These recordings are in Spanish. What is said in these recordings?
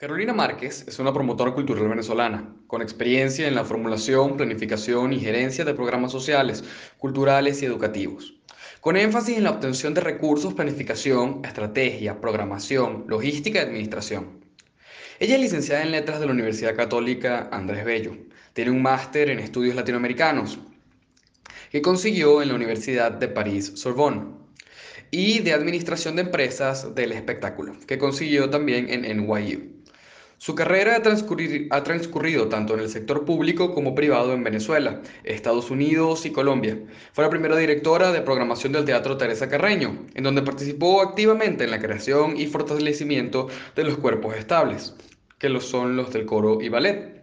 Carolina Márquez es una promotora cultural venezolana, con experiencia en la formulación, planificación y gerencia de programas sociales, culturales y educativos, con énfasis en la obtención de recursos, planificación, estrategia, programación, logística y administración. Ella es licenciada en Letras de la Universidad Católica Andrés Bello. Tiene un máster en estudios latinoamericanos que consiguió en la Universidad de París Sorbonne y de Administración de Empresas del Espectáculo, que consiguió también en NYU. Su carrera ha, transcurrido tanto en el sector público como privado en Venezuela, Estados Unidos y Colombia. Fue la primera directora de programación del Teatro Teresa Carreño, en donde participó activamente en la creación y fortalecimiento de los cuerpos estables, que lo son los del coro y ballet.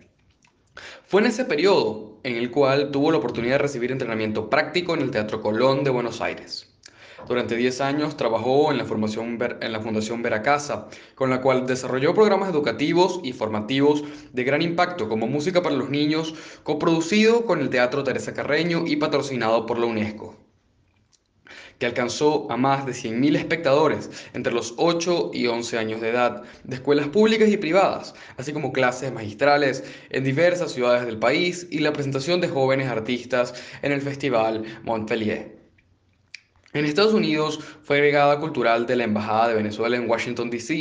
Fue en ese periodo en el cual tuvo la oportunidad de recibir entrenamiento práctico en el Teatro Colón de Buenos Aires. Durante 10 años trabajó en la, formación, en la Fundación Veracasa, con la cual desarrolló programas educativos y formativos de gran impacto como Música para los Niños, coproducido con el Teatro Teresa Carreño y patrocinado por la UNESCO que alcanzó a más de 100.000 espectadores entre los 8 y 11 años de edad, de escuelas públicas y privadas, así como clases magistrales en diversas ciudades del país y la presentación de jóvenes artistas en el Festival Montpellier. En Estados Unidos fue agregada cultural de la Embajada de Venezuela en Washington, D.C.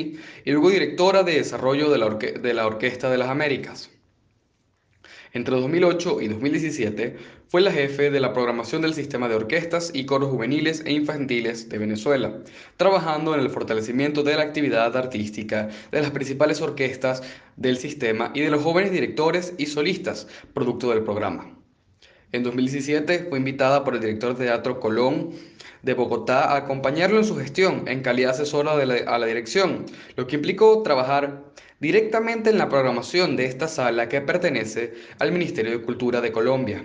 y luego directora de desarrollo de la, Orquesta de las Américas. Entre 2008 y 2017 fue la jefe de la programación del sistema de orquestas y coros juveniles e infantiles de Venezuela, trabajando en el fortalecimiento de la actividad artística de las principales orquestas del sistema y de los jóvenes directores y solistas, producto del programa. En 2017 fue invitada por el director de Teatro Colón de Bogotá a acompañarlo en su gestión en calidad asesora a la dirección, lo que implicó trabajar directamente en la programación de esta sala que pertenece al Ministerio de Cultura de Colombia.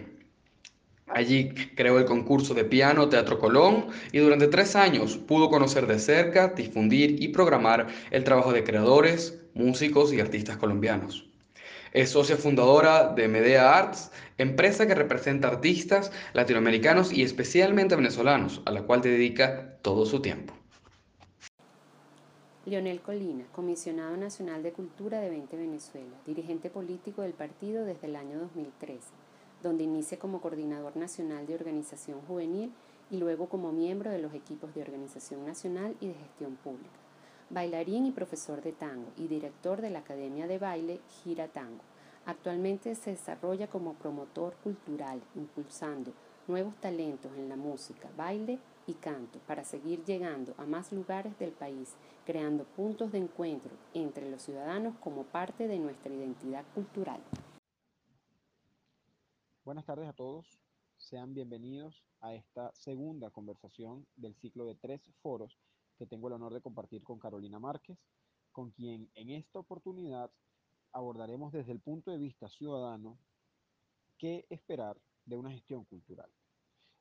Allí creó el concurso de piano Teatro Colón y durante tres años pudo conocer de cerca, difundir y programar el trabajo de creadores, músicos y artistas colombianos. Es socia fundadora de Medea Arts, empresa que representa artistas latinoamericanos y especialmente venezolanos, a la cual dedica todo su tiempo. Leonel Colina, comisionado nacional de Cultura de 20 Venezuela, dirigente político del partido desde el año 2013, donde inicia como coordinador nacional de organización juvenil y luego como miembro de los equipos de organización nacional y de gestión pública. Bailarín y profesor de tango y director de la Academia de Baile Gira Tango. Actualmente se desarrolla como promotor cultural, impulsando nuevos talentos en la música, baile y canto para seguir llegando a más lugares del país, creando puntos de encuentro entre los ciudadanos como parte de nuestra identidad cultural. Buenas tardes a todos, sean bienvenidos a esta segunda conversación del ciclo de tres foros que tengo el honor de compartir con Carolina Márquez, con quien en esta oportunidad abordaremos desde el punto de vista ciudadano qué esperar de una gestión cultural.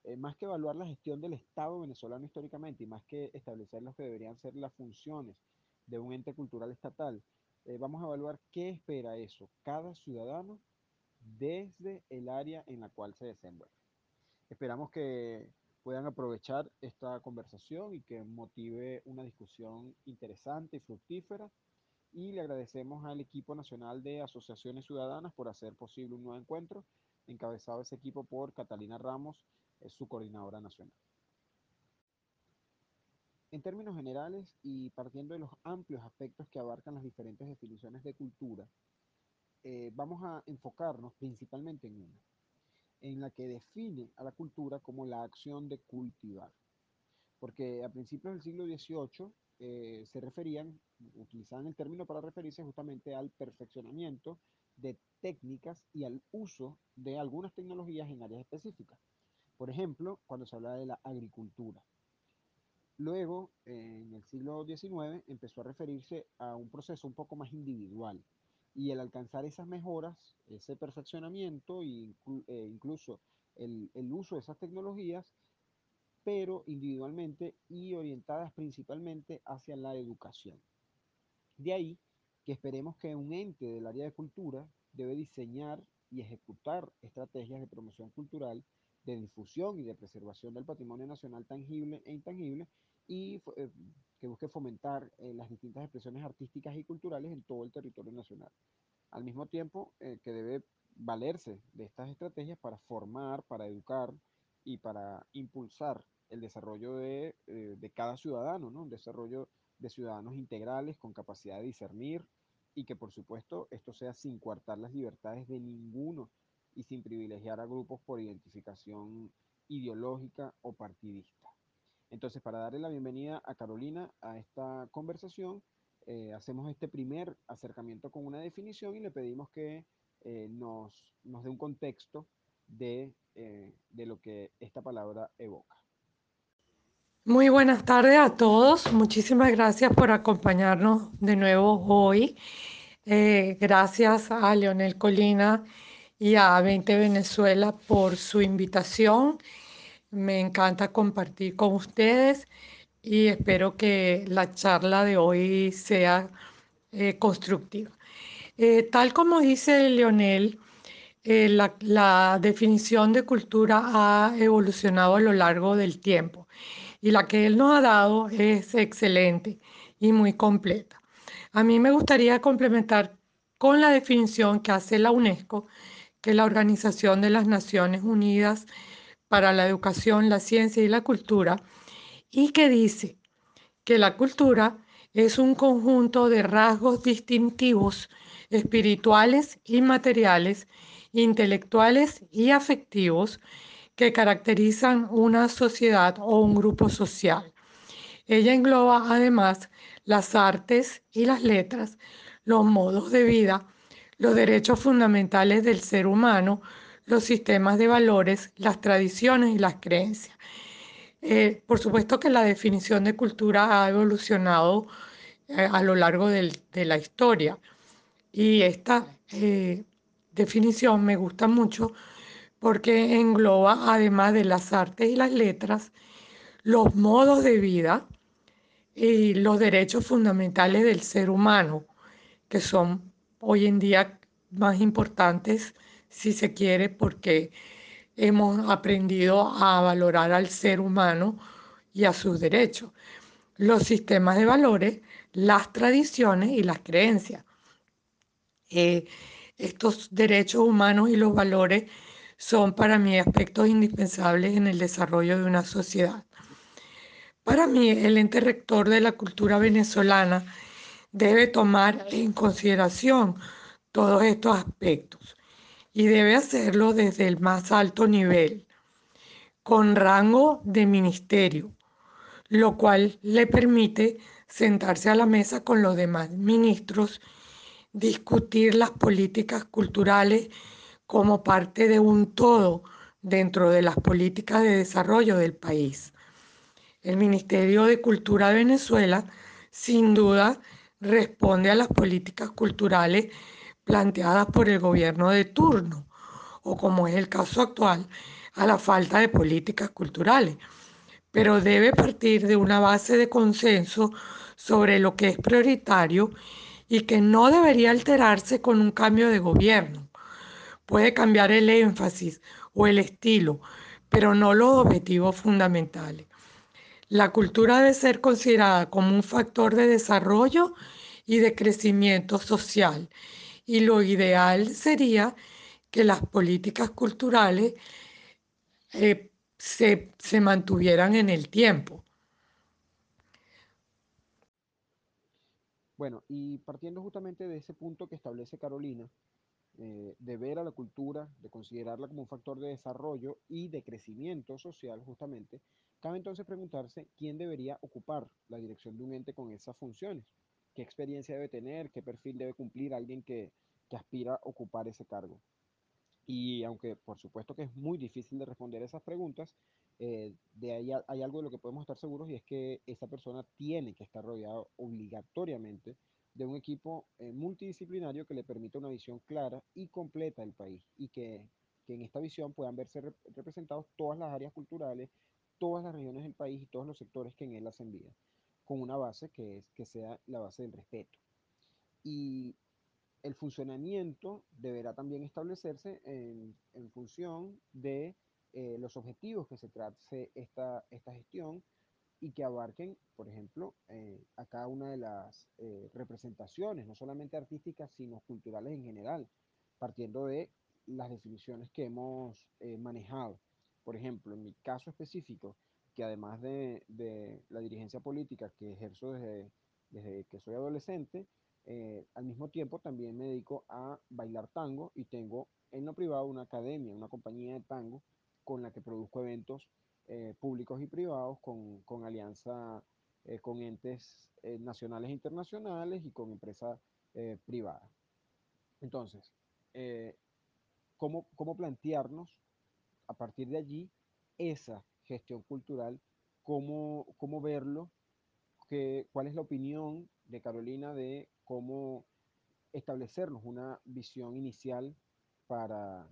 Eh, más que evaluar la gestión del Estado venezolano históricamente y más que establecer lo que deberían ser las funciones de un ente cultural estatal, eh, vamos a evaluar qué espera eso cada ciudadano desde el área en la cual se desenvuelve. Esperamos que puedan aprovechar esta conversación y que motive una discusión interesante y fructífera. Y le agradecemos al equipo nacional de asociaciones ciudadanas por hacer posible un nuevo encuentro, encabezado ese equipo por Catalina Ramos, su coordinadora nacional. En términos generales y partiendo de los amplios aspectos que abarcan las diferentes definiciones de cultura, eh, vamos a enfocarnos principalmente en una, en la que define a la cultura como la acción de cultivar. Porque a principios del siglo XVIII eh, se referían, utilizaban el término para referirse justamente al perfeccionamiento de técnicas y al uso de algunas tecnologías en áreas específicas. Por ejemplo, cuando se habla de la agricultura. Luego, en el siglo XIX, empezó a referirse a un proceso un poco más individual. Y el alcanzar esas mejoras, ese perfeccionamiento e incluso el, el uso de esas tecnologías, pero individualmente y orientadas principalmente hacia la educación. De ahí que esperemos que un ente del área de cultura debe diseñar y ejecutar estrategias de promoción cultural de difusión y de preservación del patrimonio nacional tangible e intangible y eh, que busque fomentar eh, las distintas expresiones artísticas y culturales en todo el territorio nacional. Al mismo tiempo eh, que debe valerse de estas estrategias para formar, para educar y para impulsar el desarrollo de, de cada ciudadano, ¿no? un desarrollo de ciudadanos integrales con capacidad de discernir y que por supuesto esto sea sin coartar las libertades de ninguno y sin privilegiar a grupos por identificación ideológica o partidista. Entonces, para darle la bienvenida a Carolina a esta conversación, eh, hacemos este primer acercamiento con una definición y le pedimos que eh, nos, nos, dé un contexto de, eh, de lo que esta palabra evoca. Muy buenas tardes a todos. Muchísimas gracias por acompañarnos de nuevo hoy. gracias a Leonel Colina y a 20 Venezuela por su invitación me encanta compartir con ustedes y espero que la charla de hoy sea eh, constructiva. Eh, tal como dice Leonel, eh, la, definición de cultura ha evolucionado a lo largo del tiempo y la que él nos ha dado es excelente y muy completa. A mí me gustaría complementar con la definición que hace la UNESCO, que es la Organización de las Naciones Unidas para la educación, la ciencia y la cultura, y que dice que la cultura es un conjunto de rasgos distintivos espirituales y materiales, intelectuales y afectivos que caracterizan una sociedad o un grupo social. Ella engloba además las artes y las letras, los modos de vida, los derechos fundamentales del ser humano, los sistemas de valores, las tradiciones y las creencias. Eh, por supuesto que la definición de cultura ha evolucionado eh, a lo largo de la historia y esta eh, definición me gusta mucho porque engloba, además de las artes y las letras, los modos de vida y los derechos fundamentales del ser humano, que son hoy en día más importantes si se quiere, porque hemos aprendido a valorar al ser humano y a sus derechos, los sistemas de valores, las tradiciones y las creencias. Eh, estos derechos humanos y los valores son para mí aspectos indispensables en el desarrollo de una sociedad. Para mí, el ente rector de la cultura venezolana debe tomar en consideración todos estos aspectos y debe hacerlo desde el más alto nivel, con rango de ministerio, lo cual le permite sentarse a la mesa con los demás ministros, discutir las políticas culturales como parte de un todo dentro de las políticas de desarrollo del país. El Ministerio de Cultura de Venezuela, sin duda, responde a las políticas culturales planteadas por el gobierno de turno, o como es el caso actual, a la falta de políticas culturales, pero debe partir de una base de consenso sobre lo que es prioritario y que no debería alterarse con un cambio de gobierno. Puede cambiar el énfasis o el estilo, pero no los objetivos fundamentales. La cultura debe ser considerada como un factor de desarrollo y de crecimiento social y lo ideal sería que las políticas culturales eh, se, mantuvieran en el tiempo. Bueno, y partiendo justamente de ese punto que establece Carolina, eh, de ver a la cultura, de considerarla como un factor de desarrollo y de crecimiento social, justamente, cabe entonces preguntarse quién debería ocupar la dirección de un ente con esas funciones qué experiencia debe tener, qué perfil debe cumplir alguien que, aspira a ocupar ese cargo. Y aunque por supuesto que es muy difícil de responder esas preguntas, eh, de ahí hay algo de lo que podemos estar seguros y es que esa persona tiene que estar rodeado obligatoriamente de un equipo eh, multidisciplinario que le permita una visión clara y completa del país y que, en esta visión puedan verse representados todas las áreas culturales, todas las regiones del país y todos los sectores que en él hacen vida con una base que, es, que sea la base del respeto. Y el funcionamiento deberá también establecerse en, función de eh, los objetivos que se trate esta, esta gestión, y que abarquen, por ejemplo, eh, a cada una de las eh, representaciones, no solamente artísticas, sino culturales en general, partiendo de las definiciones que hemos eh, manejado. Por ejemplo, en mi caso específico, que además de, de la dirigencia política que ejerzo desde, desde que soy adolescente, al mismo tiempo también me dedico a bailar tango y tengo en lo privado una academia, una compañía de tango con la que produzco eventos eh, públicos y privados con, con alianza eh, con entes eh, nacionales e internacionales y con empresas privadas. Entonces, ¿cómo, ¿cómo plantearnos a partir de allí esa gestión cultural? ¿Cómo, cómo verlo? ¿Cuál es la opinión de Carolina de cómo establecernos una visión inicial para,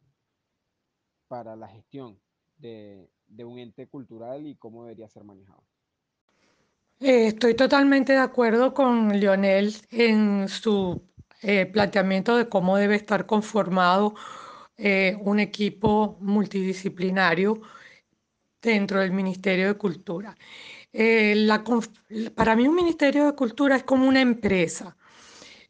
para la gestión de, de un ente cultural y cómo debería ser manejado. Eh, estoy totalmente de acuerdo con Lionel en su eh, planteamiento de cómo debe estar conformado eh, un equipo multidisciplinario dentro del Ministerio de Cultura. La, para mí un Ministerio de Cultura es como una empresa,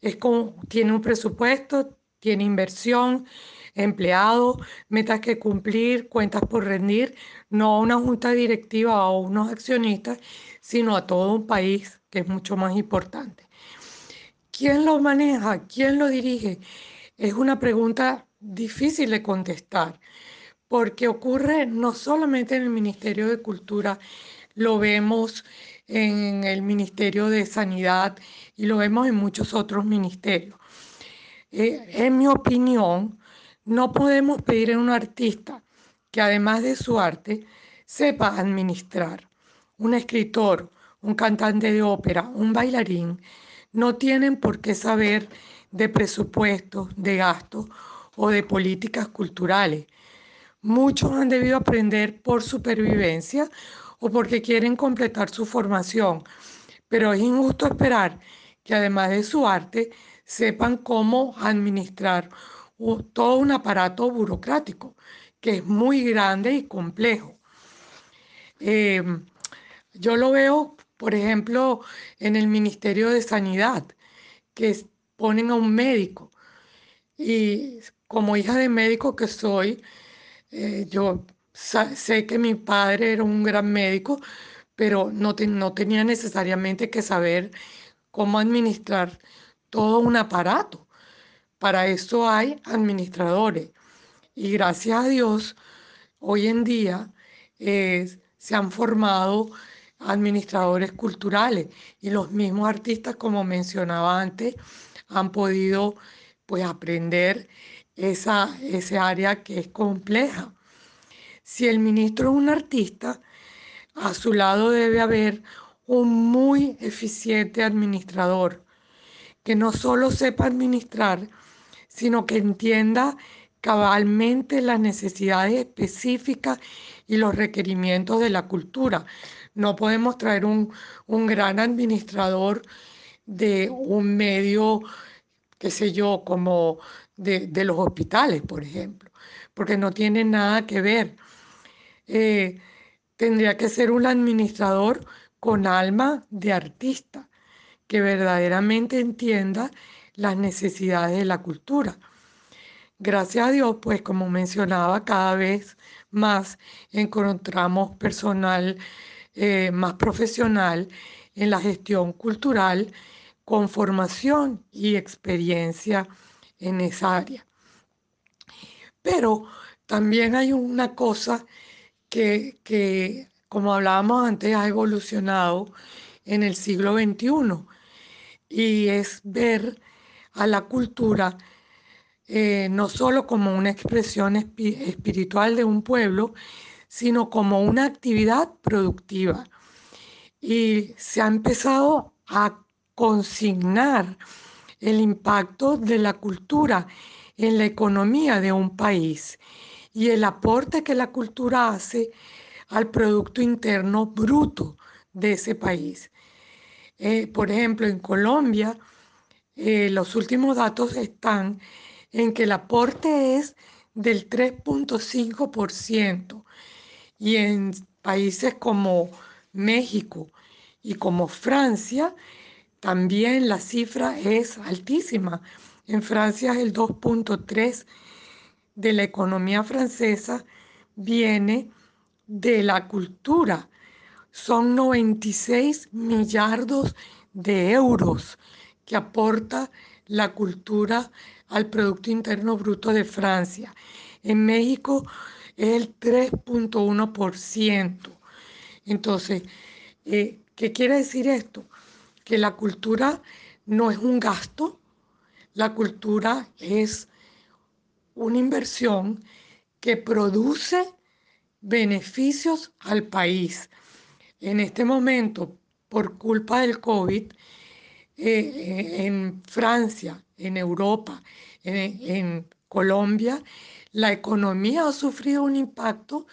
es como, tiene un presupuesto, tiene inversión, empleados, metas que cumplir, cuentas por rendir, no a una junta directiva o a unos accionistas, sino a todo un país, que es mucho más importante. ¿Quién lo maneja? ¿Quién lo dirige? Es una pregunta difícil de contestar, porque ocurre no solamente en el Ministerio de Cultura, lo vemos en el Ministerio de Sanidad y lo vemos en muchos otros ministerios. Eh, en mi opinión, no podemos pedir a un artista que además de su arte sepa administrar. Un escritor, un cantante de ópera, un bailarín, no tienen por qué saber de presupuestos, de gastos o de políticas culturales. Muchos han debido aprender por supervivencia o porque quieren completar su formación, pero es injusto esperar que además de su arte sepan cómo administrar todo un aparato burocrático que es muy grande y complejo. Em, yo lo veo, por ejemplo, en el Ministerio de Sanidad, que ponen a un médico. Y como hija de médico que soy, eh, yo sé que mi padre era un gran médico, pero no, no tenía necesariamente que saber cómo administrar todo un aparato. Para eso hay administradores. Y gracias a Dios, hoy en día se han formado administradores culturales y los mismos artistas, como mencionaba antes, han podido pues aprender esa, área que es compleja. Si el ministro es un artista, a su lado debe haber un muy eficiente administrador que no solo sepa administrar, sino que entienda cabalmente las necesidades específicas y los requerimientos de la cultura. No podemos traer un, gran administrador de un medio, qué sé yo, como de, los hospitales, por ejemplo, porque no tiene nada que ver. Eh, tendría que ser un administrador con alma de artista, que verdaderamente entienda las necesidades de la cultura. Gracias a Dios, pues como mencionaba, cada vez más encontramos personal eh, más profesional en la gestión cultural con formación y experiencia en esa área. Pero también hay una cosa que, que, como hablábamos antes, ha evolucionado en el siglo XXI y es ver a la cultura eh, no solo como una expresión espiritual de un pueblo, sino como una actividad productiva. Y se ha empezado a consignar el impacto de la cultura en la economía de un país y el aporte que la cultura hace al Producto Interno Bruto de ese país. Eh, por ejemplo, en Colombia, eh, los últimos datos están en que el aporte es del 3.5% y en países como México y como Francia, también la cifra es altísima. En Francia el 2.3 de la economía francesa viene de la cultura. Son 96 millardos de euros que aporta la cultura al Producto Interno Bruto de Francia. En México es el 3.1%. Entonces, eh, ¿qué quiere decir esto? Que la cultura no es un gasto, la cultura es una inversión que produce beneficios al país. En este momento, por culpa del COVID, eh, en Francia, en Europa, en, Colombia, la economía ha sufrido un impacto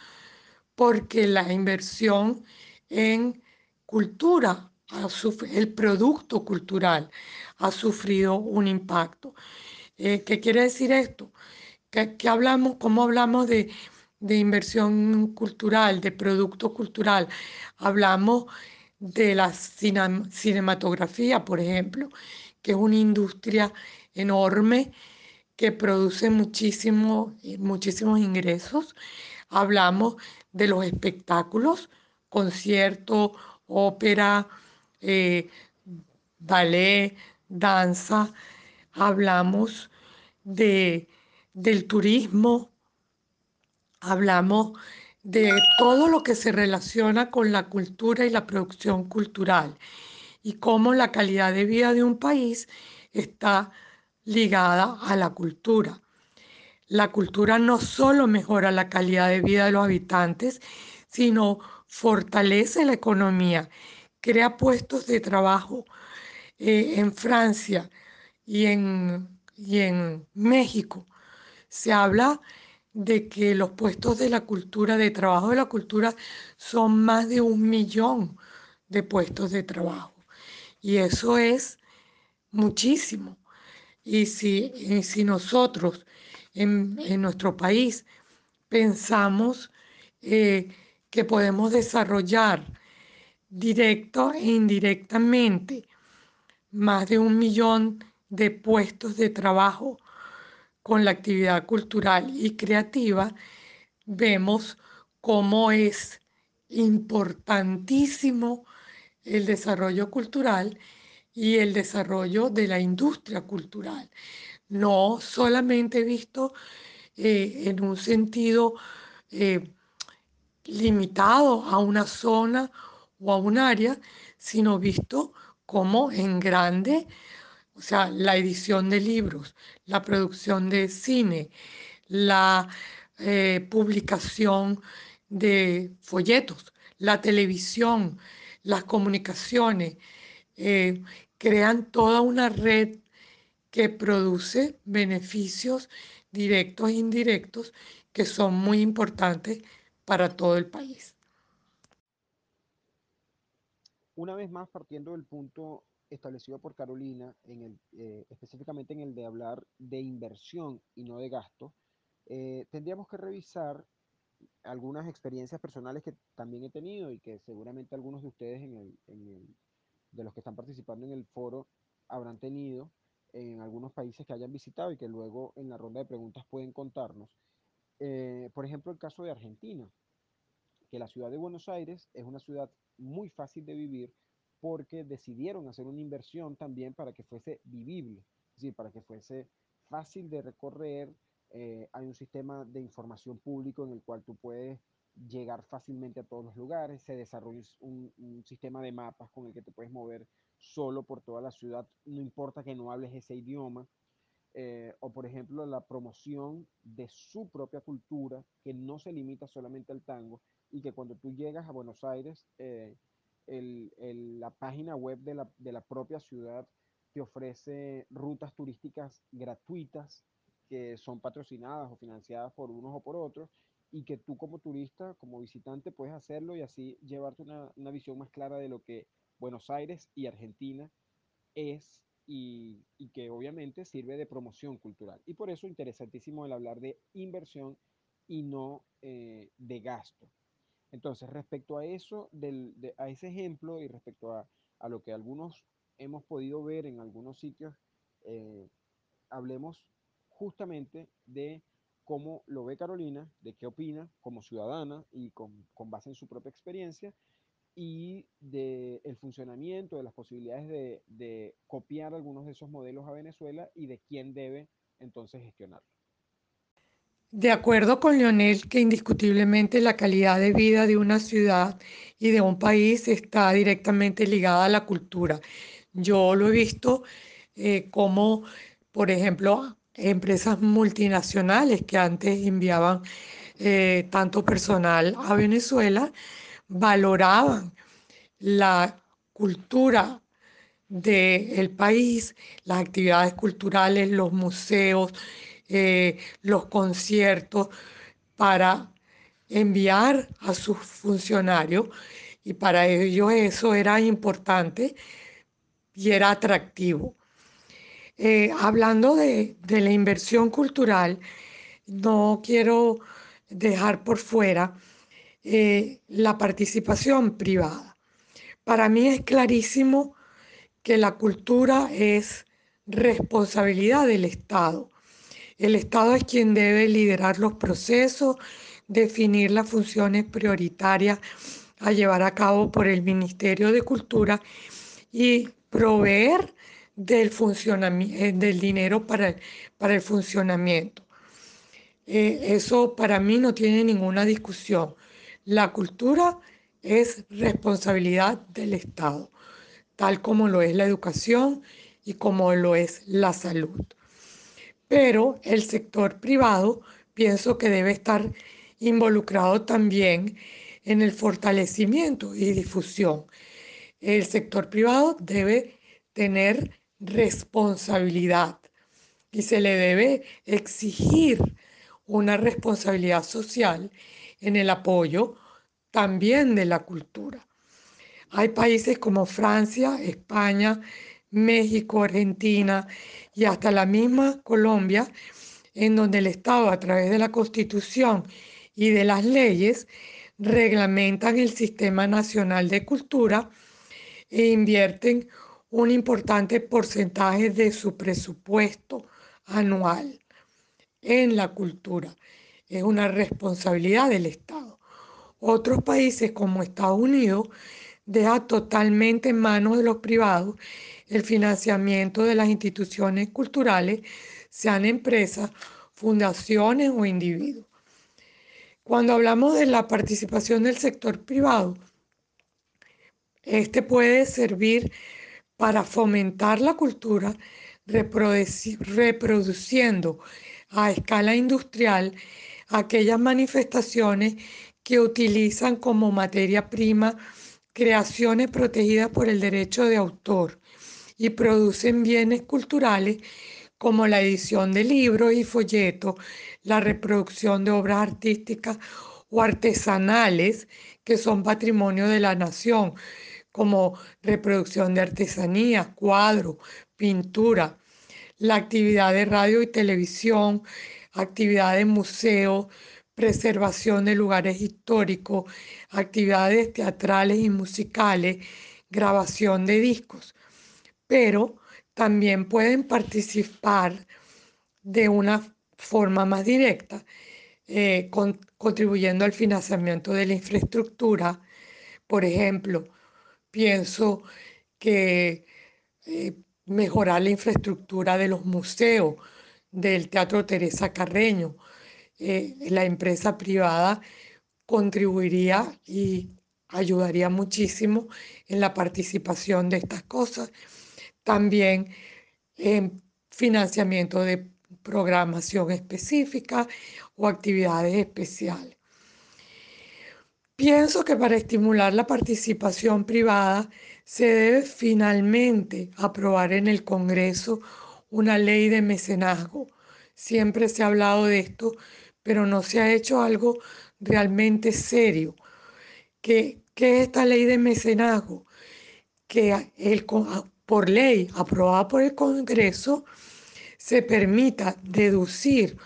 porque la inversión en cultura, el producto cultural ha sufrido un impacto. Eh, ¿Qué quiere decir esto? ¿Qué, hablamos, ¿Cómo hablamos de, de inversión cultural, de producto cultural? Hablamos de la cinematografía, por ejemplo, que es una industria enorme que produce muchísimo, muchísimos ingresos. Hablamos de los espectáculos, concierto, ópera, eh, ballet, danza. Hablamos de, del turismo, hablamos de todo lo que se relaciona con la cultura y la producción cultural y cómo la calidad de vida de un país está ligada a la cultura. La cultura no solo mejora la calidad de vida de los habitantes, sino fortalece la economía, crea puestos de trabajo eh, en Francia y en, y en México. Se habla de que los puestos de la cultura, de trabajo de la cultura, son más de un millón de puestos de trabajo. Y eso es muchísimo. Y si, si nosotros en, nuestro país pensamos eh, que podemos desarrollar directo e indirectamente más de un millón de puestos de trabajo con la actividad cultural y creativa, vemos cómo es importantísimo el desarrollo cultural y el desarrollo de la industria cultural. No solamente visto eh, en un sentido eh, limitado a una zona o a un área, sino visto como en grande o sea, la edición de libros, la producción de cine, la eh, publicación de folletos, la televisión, las comunicaciones, eh, crean toda una red que produce beneficios directos e indirectos que son muy importantes para todo el país. Una vez más, partiendo del punto establecido por Carolina, en el, eh, específicamente en el de hablar de inversión y no de gasto, eh, tendríamos que revisar algunas experiencias personales que también he tenido y que seguramente algunos de ustedes en el, de los que están participando en el foro habrán tenido en algunos países que hayan visitado y que luego en la ronda de preguntas pueden contarnos. Eh, por ejemplo, el caso de Argentina, que la ciudad de Buenos Aires es una ciudad muy fácil de vivir porque decidieron hacer una inversión también para que fuese vivible, es decir, para que fuese fácil de recorrer. Eh, hay un sistema de información público en el cual tú puedes llegar fácilmente a todos los lugares, se desarrolla un, sistema de mapas con el que te puedes mover solo por toda la ciudad, no importa que no hables ese idioma, eh, o por ejemplo la promoción de su propia cultura, que no se limita solamente al tango, y que cuando tú llegas a Buenos Aires, eh, la página web de la, de la propia ciudad te ofrece rutas turísticas gratuitas que son patrocinadas o financiadas por unos o por otros y que tú como turista, como visitante, puedes hacerlo y así llevarte una, una visión más clara de lo que Buenos Aires y Argentina es y, y, que obviamente sirve de promoción cultural. Y por eso interesantísimo el hablar de inversión y no eh, de gasto. Entonces, respecto a eso, a ese ejemplo y respecto a, lo que algunos hemos podido ver en algunos sitios, eh, hablemos justamente de cómo lo ve Carolina, de qué opina como ciudadana y con, base en su propia experiencia y del el funcionamiento, de las posibilidades de, de, copiar algunos de esos modelos a Venezuela y de quién debe entonces gestionarlo. De acuerdo con Leonel, que indiscutiblemente la calidad de vida de una ciudad y de un país está directamente ligada a la cultura. Yo lo he visto eh, como, por ejemplo, empresas multinacionales que antes enviaban eh, tanto personal a Venezuela, valoraban la cultura del país, las actividades culturales, los museos, eh, los conciertos para enviar a sus funcionarios y para ellos eso era importante y era atractivo. Eh, hablando de, la inversión cultural, no quiero dejar por fuera eh, la participación privada. Para mí es clarísimo que la cultura es responsabilidad del Estado el Estado es quien debe liderar los procesos, definir las funciones prioritarias a llevar a cabo por el Ministerio de Cultura y proveer del, eh, dinero para el, para el funcionamiento. Eh, eso para mí no tiene ninguna discusión. La cultura es responsabilidad del Estado, tal como lo es la educación y como lo es la salud pero el sector privado pienso que debe estar involucrado también en el fortalecimiento y difusión. El sector privado debe tener responsabilidad y se le debe exigir una responsabilidad social en el apoyo también de la cultura. Hay países como Francia, España, México, Argentina y hasta la misma Colombia, en donde el Estado a través de la Constitución y de las leyes reglamentan el Sistema Nacional de Cultura e invierten un importante porcentaje de su presupuesto anual en la cultura. Es una responsabilidad del Estado. Otros países como Estados Unidos deja totalmente en manos de los privados el financiamiento de las instituciones culturales, sean empresas, fundaciones o individuos. Cuando hablamos de la participación del sector privado, este puede servir para fomentar la cultura reproduciendo a escala industrial aquellas manifestaciones que utilizan como materia prima creaciones protegidas por el derecho de autor y producen bienes culturales como la edición de libros y folletos, la reproducción de obras artísticas o artesanales que son patrimonio de la nación, como reproducción de artesanía, cuadro, pintura, la actividad de radio y televisión, actividad de museo, preservación de lugares históricos, actividades teatrales y musicales, grabación de discos pero también pueden participar de una forma más directa, eh, contribuyendo al financiamiento de la infraestructura. Por ejemplo, pienso que eh, mejorar la infraestructura de los museos, del Teatro Teresa Carreño, eh, la empresa privada contribuiría y ayudaría muchísimo en la participación de estas cosas también en financiamiento de programación específica o actividades especiales. Pienso que para estimular la participación privada se debe finalmente aprobar en el Congreso una ley de mecenazgo. Siempre se ha hablado de esto, pero no se ha hecho algo realmente serio. ¿Qué, qué es esta ley de mecenazgo? Que el, por ley aprobada por el Congreso se permita deducir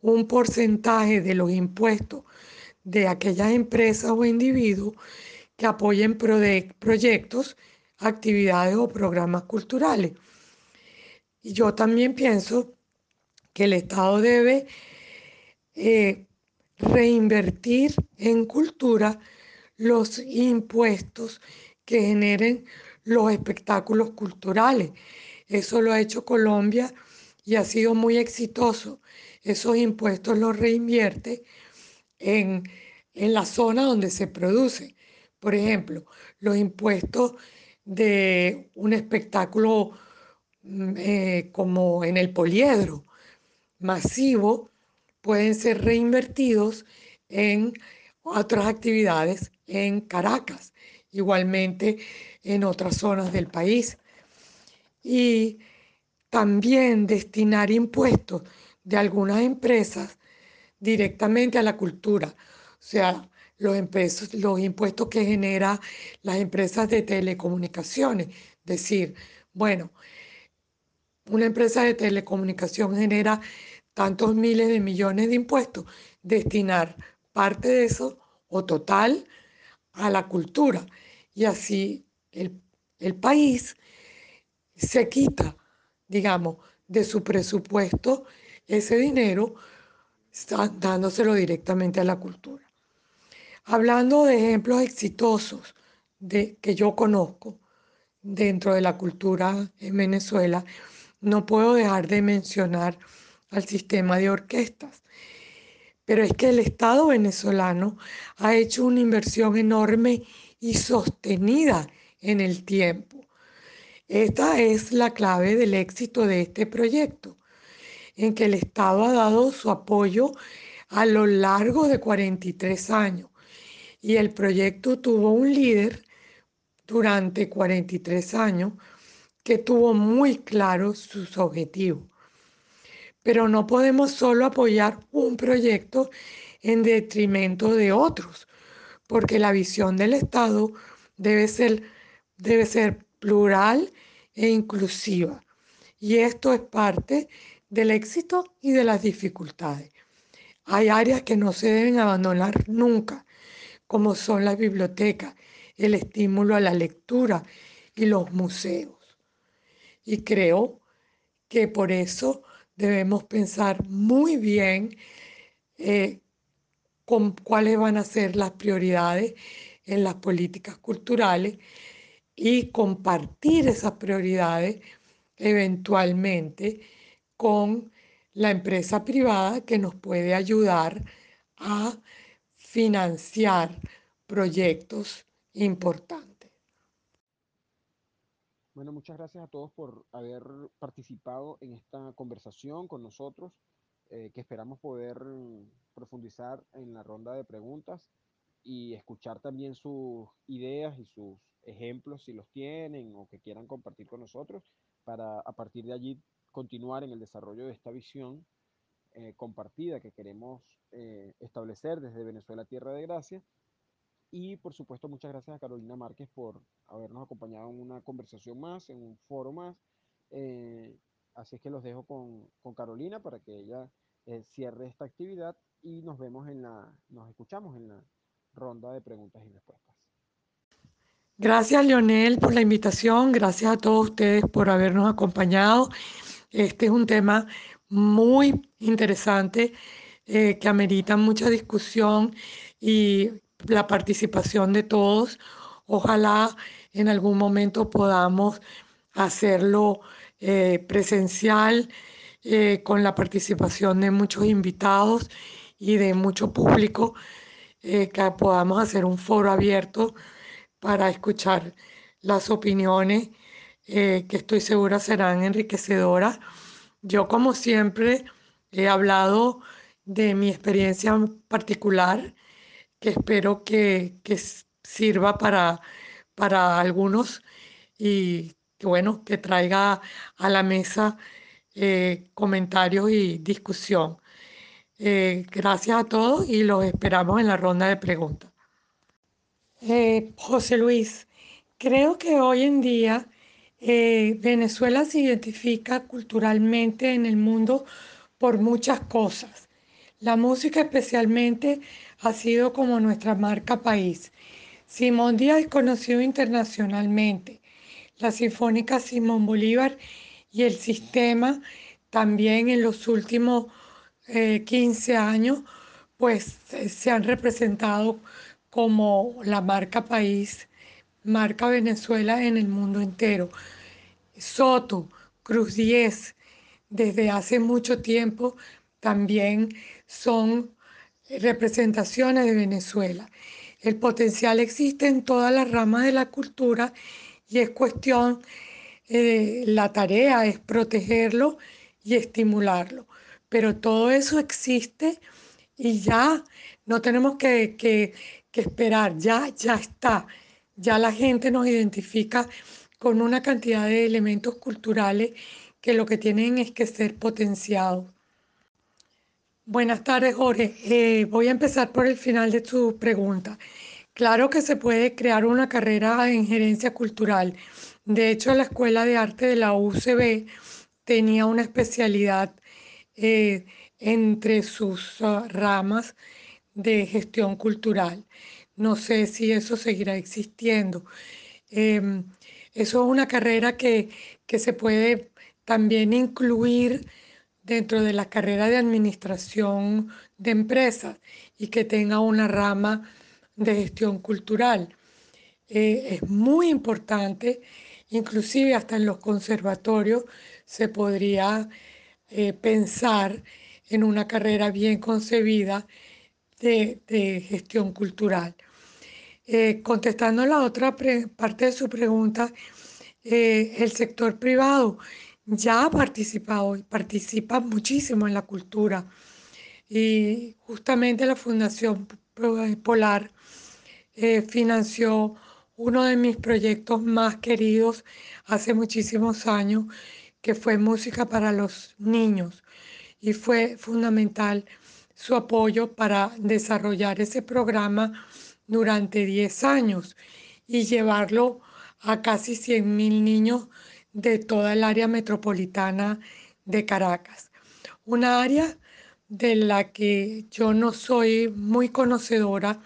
un porcentaje de los impuestos de aquellas empresas o individuos que apoyen proyectos, actividades o programas culturales. Y yo también pienso que el Estado debe eh, reinvertir en cultura los impuestos que generen los espectáculos culturales. Eso lo ha hecho Colombia y ha sido muy exitoso. Esos impuestos los reinvierte en, la zona donde se produce. Por ejemplo, los impuestos de un espectáculo mm, eh, como en el poliedro masivo pueden ser reinvertidos en otras actividades en Caracas, igualmente en otras zonas del país. Y también destinar impuestos de algunas empresas directamente a la cultura, o sea, los, impuestos que generan las empresas de telecomunicaciones. Decir, bueno, una empresa de telecomunicación genera tantos miles de millones de impuestos, destinar parte de eso o total a la cultura. Y así el, el país se quita, digamos, de su presupuesto ese dinero, dándoselo directamente a la cultura. Hablando de ejemplos exitosos de, que yo conozco dentro de la cultura en Venezuela, no puedo dejar de mencionar al sistema de orquestas. Pero es que el Estado venezolano ha hecho una inversión enorme y sostenida en el tiempo. Esta es la clave del éxito de este proyecto, en que el Estado ha dado su apoyo a lo largo de 43 años y el proyecto tuvo un líder durante 43 años que tuvo muy claros sus objetivos. Pero no podemos solo apoyar un proyecto en detrimento de otros, porque la visión del Estado debe ser, debe ser plural e inclusiva. Y esto es parte del éxito y de las dificultades. Hay áreas que no se deben abandonar nunca, como son las bibliotecas, el estímulo a la lectura y los museos. Y creo que por eso debemos pensar muy bien eh, con cuáles van a ser las prioridades en las políticas culturales y compartir esas prioridades eventualmente con la empresa privada que nos puede ayudar a financiar proyectos importantes. Bueno, muchas gracias a todos por haber participado en esta conversación con nosotros, eh, que esperamos poder profundizar en la ronda de preguntas y escuchar también sus ideas y sus ejemplos si los tienen o que quieran compartir con nosotros para a partir de allí continuar en el desarrollo de esta visión eh, compartida que queremos eh, establecer desde Venezuela Tierra de Gracia. Y por supuesto muchas gracias a Carolina Márquez por habernos acompañado en una conversación más, en un foro más. Eh, así es que los dejo con, con Carolina para que ella cierre esta actividad y nos vemos en la, nos escuchamos en la ronda de preguntas y respuestas. Gracias, Leonel, por la invitación. Gracias a todos ustedes por habernos acompañado. Este es un tema muy interesante eh, que amerita mucha discusión y la participación de todos. Ojalá en algún momento podamos hacerlo eh, presencial eh, con la participación de muchos invitados y de mucho público, que podamos hacer un foro abierto para escuchar las opiniones eh, que estoy segura serán enriquecedoras. Yo, como siempre, he hablado de mi experiencia particular, que espero que, sirva para, para algunos y que, bueno, que traiga a la mesa eh, comentarios y discusión. Eh, gracias a todos y los esperamos en la ronda de preguntas. Eh, José Luis, creo que hoy en día Venezuela se identifica culturalmente en el mundo por muchas cosas. La música especialmente ha sido como nuestra marca país. Simón Díaz es conocido internacionalmente. La Sinfónica Simón Bolívar y el sistema también en los últimos 15 eh, años pues se han representado como la marca país, marca Venezuela en el mundo entero. Soto, Cruz 10, desde hace mucho tiempo también son representaciones de Venezuela. El potencial existe en todas las ramas de la cultura y es cuestión, eh, la tarea es protegerlo y estimularlo. Pero todo eso existe y ya no tenemos que, esperar, ya, ya está. Ya la gente nos identifica con una cantidad de elementos culturales que lo que tienen es que ser potenciados. Buenas tardes, Jorge. Eh, voy a empezar por el final de tu pregunta. Claro que se puede crear una carrera en gerencia cultural. De hecho, la Escuela de Arte de la UCB tenía una especialidad eh, entre sus ah, ramas de gestión cultural. No sé si eso seguirá existiendo. Em, eso es una carrera que, que se puede también incluir dentro de la carrera de administración de empresas y que tenga una rama de gestión cultural. Eh, es muy importante, inclusive hasta en los conservatorios se podría eh, pensar en una carrera bien concebida de, gestión cultural. Eh, contestando la otra parte de su pregunta, el sector privado ya ha participado y participa muchísimo en la cultura. Y justamente la Fundación Polar eh, financió uno de mis proyectos más queridos hace muchísimos años, que fue Música para los Niños. Y fue fundamental su apoyo para desarrollar ese programa durante 10 años y llevarlo a casi 100.000 niños de toda el área metropolitana de Caracas. Una área de la que yo no soy muy conocedora,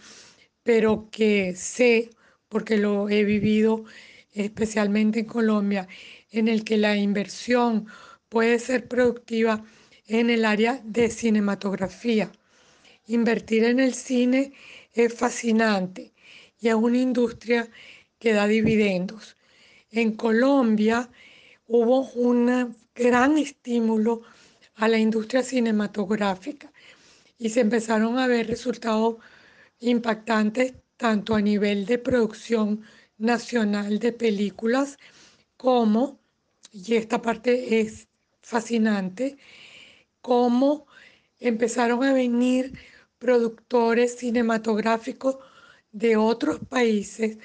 pero que sé, porque lo he vivido especialmente en Colombia, en el que la inversión puede ser productiva en el área de cinematografía. Invertir en el cine es fascinante y es una industria que da dividendos. En Colombia hubo un gran estímulo a la industria cinematográfica y se empezaron a ver resultados impactantes tanto a nivel de producción nacional de películas como, y esta parte es fascinante, como empezaron a venir productores cinematográficos de otros países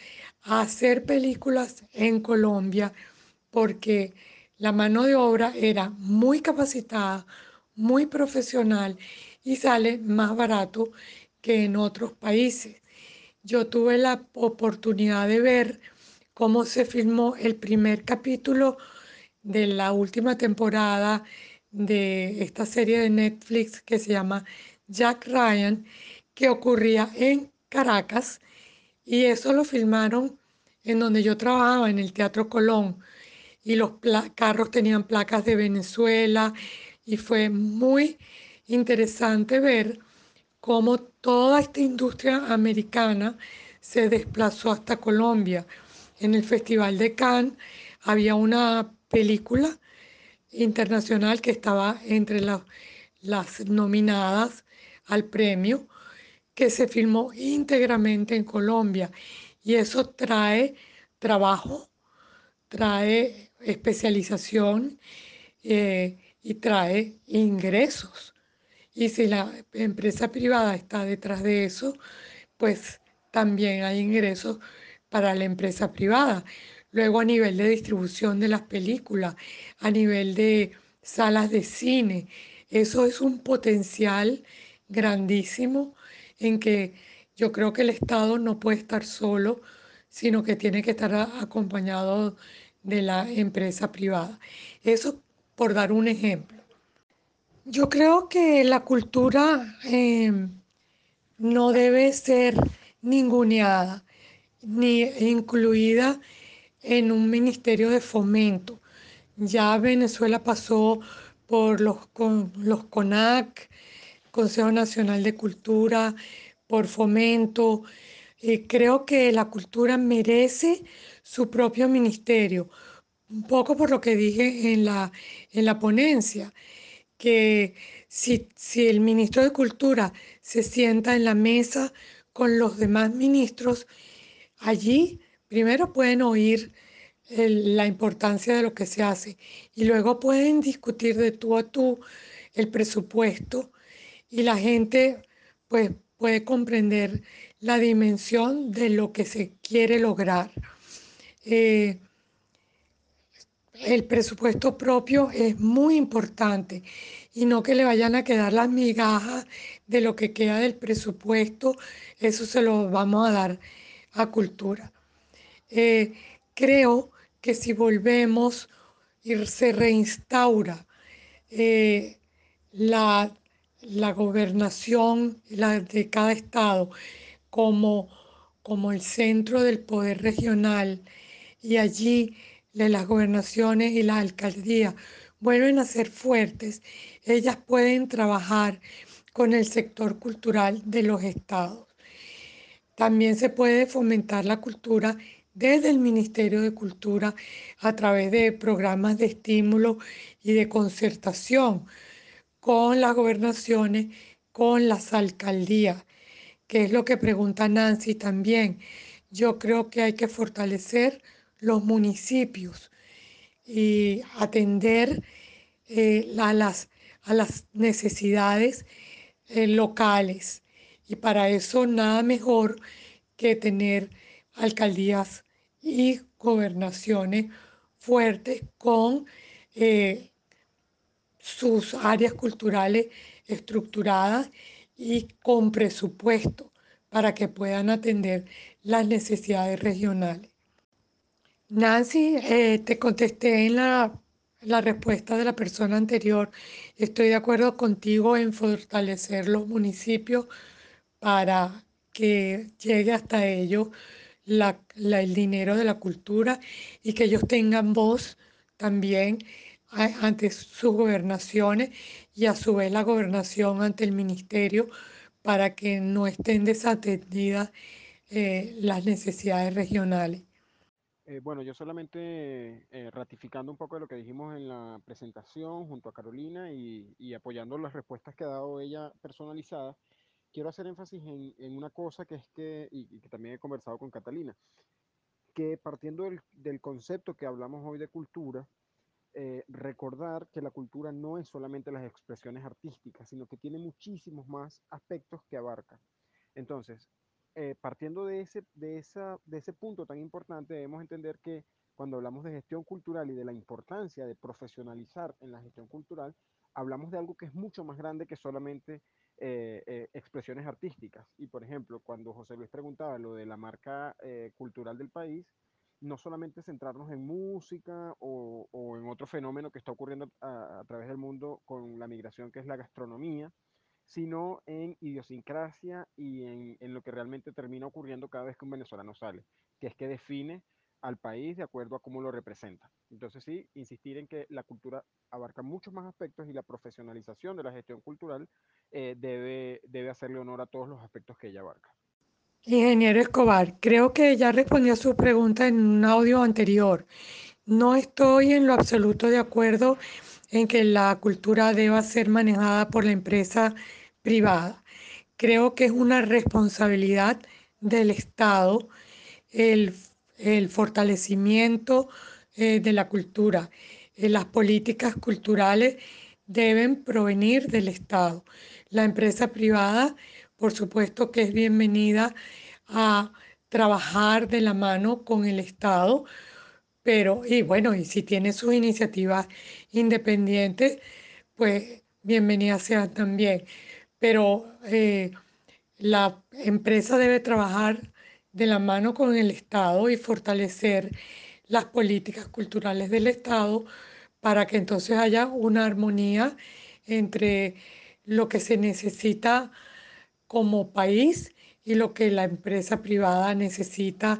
hacer películas en Colombia porque la mano de obra era muy capacitada, muy profesional y sale más barato que en otros países. Yo tuve la oportunidad de ver cómo se filmó el primer capítulo de la última temporada de esta serie de Netflix que se llama Jack Ryan, que ocurría en Caracas y eso lo filmaron en donde yo trabajaba, en el Teatro Colón y los carros tenían placas de Venezuela y fue muy interesante ver cómo toda esta industria americana se desplazó hasta Colombia. En el Festival de Cannes había una película internacional que estaba entre las nominadas al premio que se filmó íntegramente en Colombia y eso trae trabajo, trae especialización eh, y trae ingresos. Y si la empresa privada está detrás de eso, pues también hay ingresos para la empresa privada. Luego a nivel de distribución de las películas, a nivel de salas de cine, eso es un potencial grandísimo en que yo creo que el Estado no puede estar solo, sino que tiene que estar acompañado de la empresa privada. Eso por dar un ejemplo. Yo creo que la cultura em, no debe ser ninguneada ni incluida en un ministerio de fomento. Ya Venezuela pasó por los, los CONAC, Consejo Nacional de Cultura, por fomento. Eh, creo que la cultura merece su propio ministerio, un poco por lo que dije en la, en la ponencia, que si, si el ministro de Cultura se sienta en la mesa con los demás ministros, allí primero pueden oír la importancia de lo que se hace y luego pueden discutir de tú a tú el presupuesto y la gente pues puede comprender la dimensión de lo que se quiere lograr. Eh, el presupuesto propio es muy importante y no que le vayan a quedar las migajas de lo que queda del presupuesto, eso se lo vamos a dar a cultura. Eh, creo que si volvemos y se reinstaura eh, la, la, gobernación la de cada estado como, como el centro del poder regional y allí las gobernaciones y la alcaldía vuelven a ser fuertes, ellas pueden trabajar con el sector cultural de los estados. También se puede fomentar la cultura desde el Ministerio de Cultura a través de programas de estímulo y de concertación con las gobernaciones, con las alcaldías, que es lo que pregunta Nancy también. Yo creo que hay que fortalecer los municipios y atender eh, a, las, necesidades eh, locales. Y para eso nada mejor que tener alcaldías y gobernaciones fuertes con eh, sus áreas culturales estructuradas y con presupuesto para que puedan atender las necesidades regionales. Nancy, eh, te contesté en la, la respuesta de la persona anterior. Estoy de acuerdo contigo en fortalecer los municipios para que llegue hasta ellos el dinero de la cultura y que ellos tengan voz también ante sus gobernaciones y a su vez la gobernación ante el ministerio para que no estén desatendidas eh, las necesidades regionales. Eh, bueno, yo solamente eh, ratificando un poco de lo que dijimos en la presentación junto a Carolina y, y apoyando las respuestas que ha dado ella personalizadas, quiero hacer énfasis en, una cosa que es que, y, que también he conversado con Catalina, que partiendo del, concepto que hablamos hoy de cultura, eh, recordar que la cultura no es solamente las expresiones artísticas, sino que tiene muchísimos más aspectos que abarca. Entonces, eh, partiendo de ese, de, esa, de ese punto tan importante, debemos entender que cuando hablamos de gestión cultural y de la importancia de profesionalizar en la gestión cultural, hablamos de algo que es mucho más grande que solamente eh, expresiones artísticas. Y por ejemplo, cuando José Luis preguntaba lo de la marca cultural del país, no solamente centrarnos en música o, en otro fenómeno que está ocurriendo a, través del mundo con la migración, que es la gastronomía, sino en idiosincrasia y en, en, lo que realmente termina ocurriendo cada vez que un venezolano sale, que es que define al país de acuerdo a cómo lo representa. Entonces sí, insistir en que la cultura abarca muchos más aspectos y la profesionalización de la gestión cultural eh, debe, debe hacerle honor a todos los aspectos que ella abarca. Ingeniero Escobar, creo que ya respondió a su pregunta en un audio anterior. No estoy en lo absoluto de acuerdo en que la cultura deba ser manejada por la empresa privada. Creo que es una responsabilidad del Estado el el fortalecimiento eh, de la cultura. Eh, las políticas culturales deben provenir del Estado. La empresa privada, por supuesto que es bienvenida a trabajar de la mano con el Estado, pero, y bueno, y si tiene sus iniciativas independientes, pues bienvenida sea también. Pero eh, la empresa debe trabajar de la mano con el Estado y fortalecer las políticas culturales del Estado para que entonces haya una armonía entre lo que se necesita como país y lo que la empresa privada necesita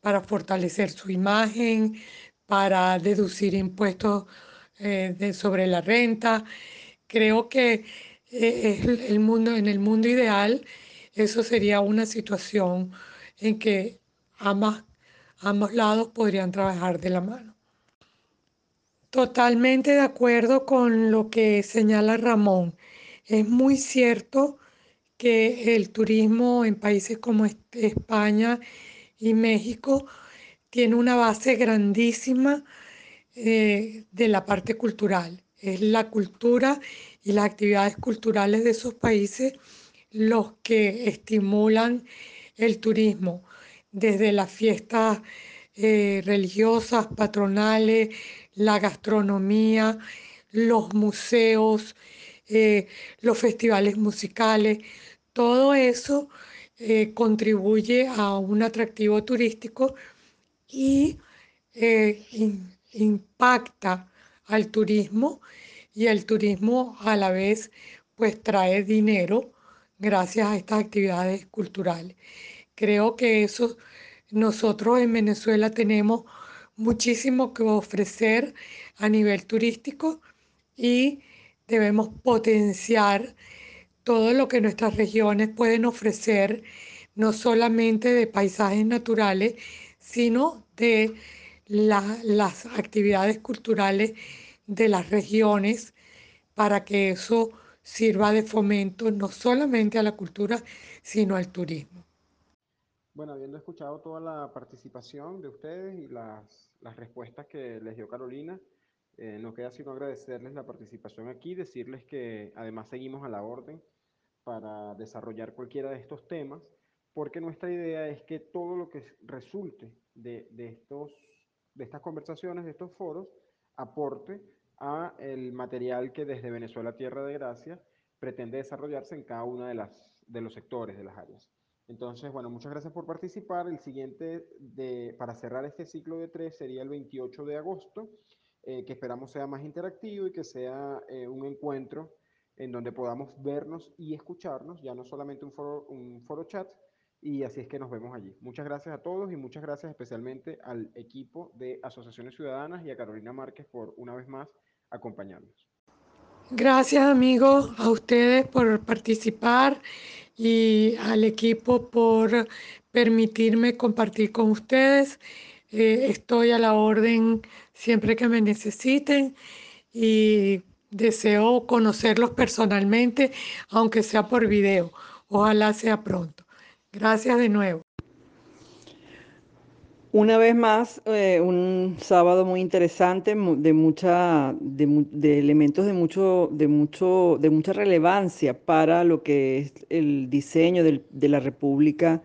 para fortalecer su imagen, para deducir impuestos eh, sobre la renta. Creo que eh, en el mundo ideal eso sería una situación en que ambas, ambos lados podrían trabajar de la mano. Totalmente de acuerdo con lo que señala Ramón. Es muy cierto que el turismo en países como España y México tiene una base grandísima eh, de la parte cultural. Es la cultura y las actividades culturales de esos países los que estimulan el turismo, desde las fiestas eh, religiosas, patronales, la gastronomía, los museos, eh, los festivales musicales, todo eso eh, contribuye a un atractivo turístico y impacta al turismo y el turismo a la vez pues trae dinero gracias a estas actividades culturales. Creo que eso nosotros en Venezuela tenemos muchísimo que ofrecer a nivel turístico y debemos potenciar todo lo que nuestras regiones pueden ofrecer, no solamente de paisajes naturales, sino de las actividades culturales de las regiones para que eso sirva de fomento no solamente a la cultura, sino al turismo. Bueno, habiendo escuchado toda la participación de ustedes y las, las respuestas que les dio Carolina, eh, no queda sino agradecerles la participación aquí, decirles que además seguimos a la orden para desarrollar cualquiera de estos temas, porque nuestra idea es que todo lo que resulte de, de, estos, de estas conversaciones, de estos foros, aporte a el material que desde Venezuela Tierra de Gracia pretende desarrollarse en cada uno de, de los sectores, de las áreas. Entonces, bueno, muchas gracias por participar. El siguiente, de, para cerrar este ciclo de tres, sería el 28 de agosto, eh, que esperamos sea más interactivo y que sea eh, un encuentro en donde podamos vernos y escucharnos, ya no solamente un foro, un foro chat, y así es que nos vemos allí. Muchas gracias a todos y muchas gracias especialmente al equipo de Asociaciones Ciudadanas y a Carolina Márquez por una vez más acompañarnos. Gracias amigos a ustedes por participar y al equipo por permitirme compartir con ustedes. Eh, estoy a la orden siempre que me necesiten y deseo conocerlos personalmente, aunque sea por video. Ojalá sea pronto. Gracias de nuevo. Una vez más, eh, un sábado muy interesante, de, mucha, de, elementos de, mucho, de, mucho, de mucha relevancia para lo que es el diseño de la República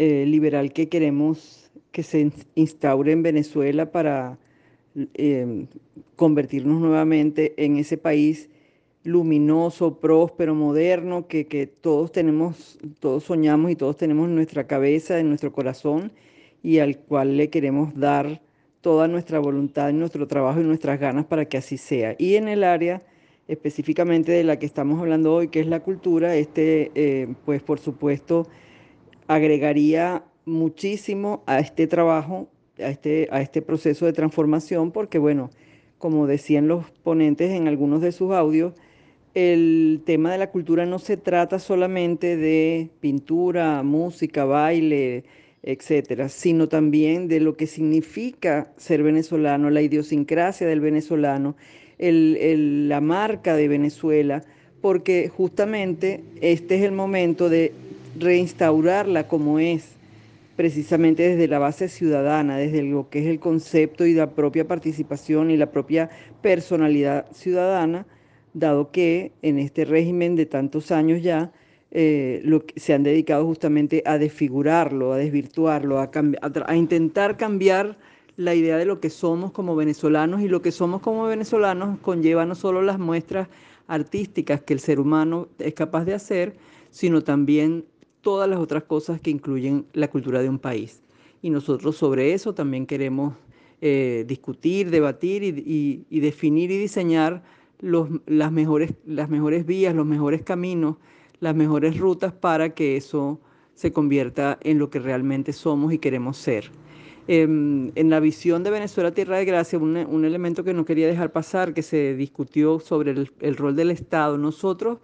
eh, Liberal que queremos que se instaure en Venezuela para eh, convertirnos nuevamente en ese país luminoso, próspero, moderno, que, que todos tenemos, todos soñamos y todos tenemos en nuestra cabeza, en nuestro corazón y al cual le queremos dar toda nuestra voluntad, nuestro trabajo y nuestras ganas para que así sea. Y en el área específicamente de la que estamos hablando hoy, que es la cultura, este, eh, pues por supuesto, agregaría muchísimo a este trabajo, a este, a este proceso de transformación, porque bueno, como decían los ponentes en algunos de sus audios, el tema de la cultura no se trata solamente de pintura, música, baile, etcétera, sino también de lo que significa ser venezolano, la idiosincrasia del venezolano, la marca de Venezuela, porque justamente este es el momento de reinstaurarla como es, precisamente desde la base ciudadana, desde lo que es el concepto y la propia participación y la propia personalidad ciudadana, dado que en este régimen de tantos años ya, eh, se han dedicado justamente a desfigurarlo, a desvirtuarlo, a, intentar cambiar la idea de lo que somos como venezolanos y lo que somos como venezolanos conlleva no solo las muestras artísticas que el ser humano es capaz de hacer, sino también todas las otras cosas que incluyen la cultura de un país. Y nosotros sobre eso también queremos eh, discutir, debatir y, definir y diseñar los, las, mejores, las mejores vías, los mejores caminos las mejores rutas para que eso se convierta en lo que realmente somos y queremos ser. Em, en la visión de Venezuela Tierra de Gracia, un, elemento que no quería dejar pasar, que se discutió sobre el, rol del Estado. Nosotros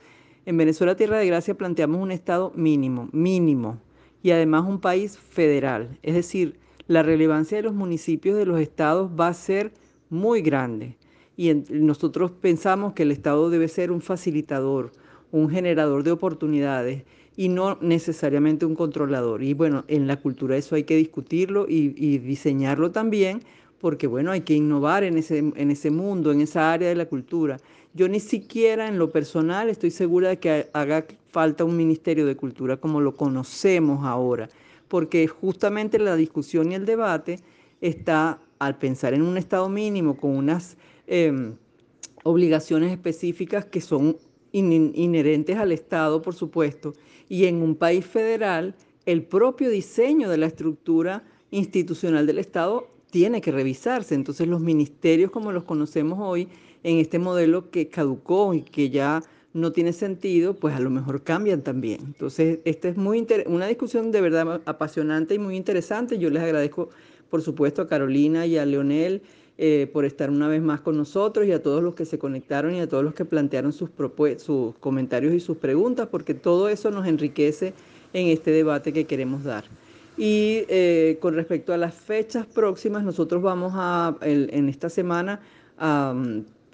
en Venezuela Tierra de Gracia planteamos un Estado mínimo, mínimo, y además un país federal. Es decir, la relevancia de los municipios de los estados va a ser muy grande. Y nosotros pensamos que el Estado debe ser un facilitador, un generador de oportunidades y no necesariamente un controlador. Y bueno, en la cultura eso hay que discutirlo y, diseñarlo también, porque bueno, hay que innovar en ese, en ese mundo, en esa área de la cultura. Yo ni siquiera en lo personal estoy segura de que haga falta un Ministerio de Cultura como lo conocemos ahora, porque justamente la discusión y el debate está al pensar en un Estado mínimo con unas em, obligaciones específicas que son inherentes al Estado, por supuesto, y en un país federal, el propio diseño de la estructura institucional del Estado tiene que revisarse. Entonces los ministerios como los conocemos hoy, en este modelo que caducó y que ya no tiene sentido, pues a lo mejor cambian también. Entonces, esta es muy una discusión de verdad apasionante y muy interesante. Yo les agradezco, por supuesto, a Carolina y a Leonel eh, por estar una vez más con nosotros y a todos los que se conectaron y a todos los que plantearon sus, sus comentarios y sus preguntas, porque todo eso nos enriquece en este debate que queremos dar. Y eh, con respecto a las fechas próximas, nosotros vamos a, en esta semana, a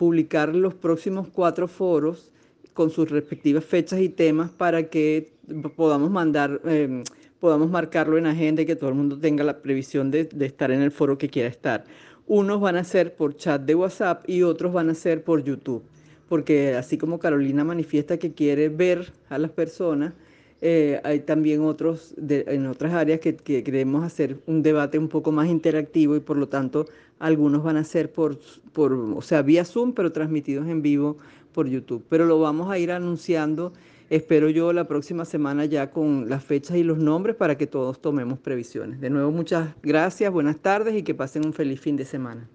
publicar los próximos cuatro foros con sus respectivas fechas y temas para que podamos mandar, em, podamos marcarlo en agenda y que todo el mundo tenga la previsión de, de estar en el foro que quiera estar. Unos van a ser por chat de WhatsApp y otros van a ser por YouTube, porque así como Carolina manifiesta que quiere ver a las personas, eh, hay también otros en otras áreas que, queremos hacer un debate un poco más interactivo y por lo tanto algunos van a ser por, por, o sea, vía Zoom, pero transmitidos en vivo por YouTube. Pero lo vamos a ir anunciando, espero yo, la próxima semana ya con las fechas y los nombres para que todos tomemos previsiones. De nuevo, muchas gracias, buenas tardes y que pasen un feliz fin de semana.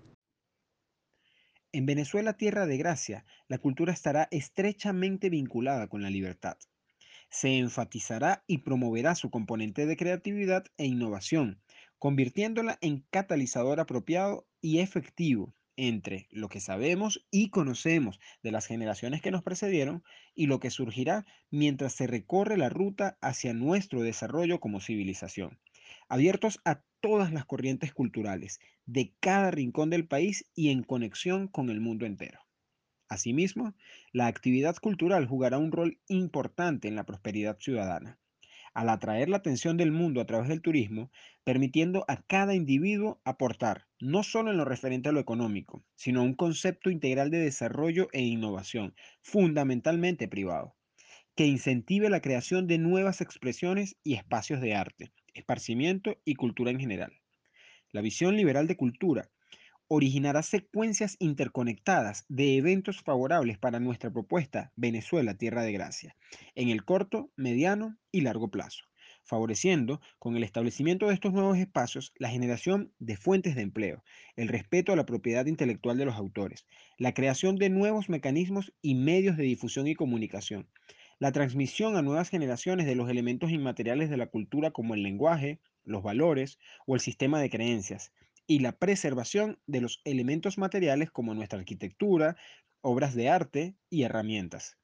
En Venezuela, tierra de gracia, la cultura estará estrechamente vinculada con la libertad se enfatizará y promoverá su componente de creatividad e innovación, convirtiéndola en catalizador apropiado y efectivo entre lo que sabemos y conocemos de las generaciones que nos precedieron y lo que surgirá mientras se recorre la ruta hacia nuestro desarrollo como civilización, abiertos a todas las corrientes culturales de cada rincón del país y en conexión con el mundo entero. Asimismo, la actividad cultural jugará un rol importante en la prosperidad ciudadana, al atraer la atención del mundo a través del turismo, permitiendo a cada individuo aportar no solo en lo referente a lo económico, sino a un concepto integral de desarrollo e innovación, fundamentalmente privado, que incentive la creación de nuevas expresiones y espacios de arte, esparcimiento y cultura en general. La visión liberal de cultura originará secuencias interconectadas de eventos favorables para nuestra propuesta Venezuela Tierra de Gracia, en el corto, mediano y largo plazo, favoreciendo con el establecimiento de estos nuevos espacios la generación de fuentes de empleo, el respeto a la propiedad intelectual de los autores, la creación de nuevos mecanismos y medios de difusión y comunicación, la transmisión a nuevas generaciones de los elementos inmateriales de la cultura como el lenguaje, los valores o el sistema de creencias, y la preservación de los elementos materiales como nuestra arquitectura, obras de arte y herramientas.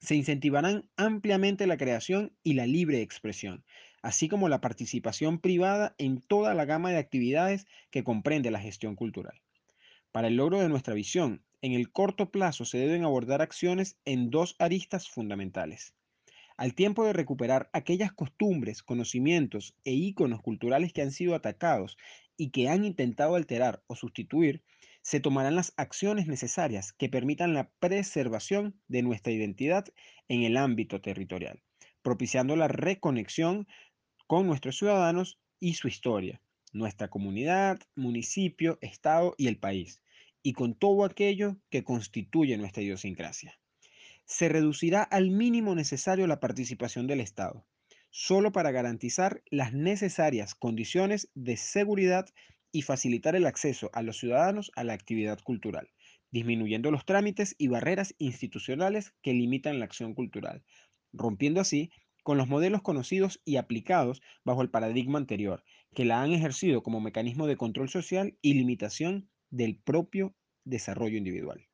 Se incentivarán ampliamente la creación y la libre expresión, así como la participación privada en toda la gama de actividades que comprende la gestión cultural. Para el logro de nuestra visión, en el corto plazo se deben abordar acciones en dos aristas fundamentales. Al tiempo de recuperar aquellas costumbres, conocimientos e íconos culturales que han sido atacados y que han intentado alterar o sustituir, se tomarán las acciones necesarias que permitan la preservación de nuestra identidad en el ámbito territorial, propiciando la reconexión con nuestros ciudadanos y su historia, nuestra comunidad, municipio, estado y el país, y con todo aquello que constituye nuestra idiosincrasia. Se reducirá al mínimo necesario la participación del Estado, solo para garantizar las necesarias condiciones de seguridad y facilitar el acceso a los ciudadanos a la actividad cultural, disminuyendo los trámites y barreras institucionales que limitan la acción cultural, rompiendo así con los modelos conocidos y aplicados bajo el paradigma anterior, que la han ejercido como mecanismo de control social y limitación del propio desarrollo individual.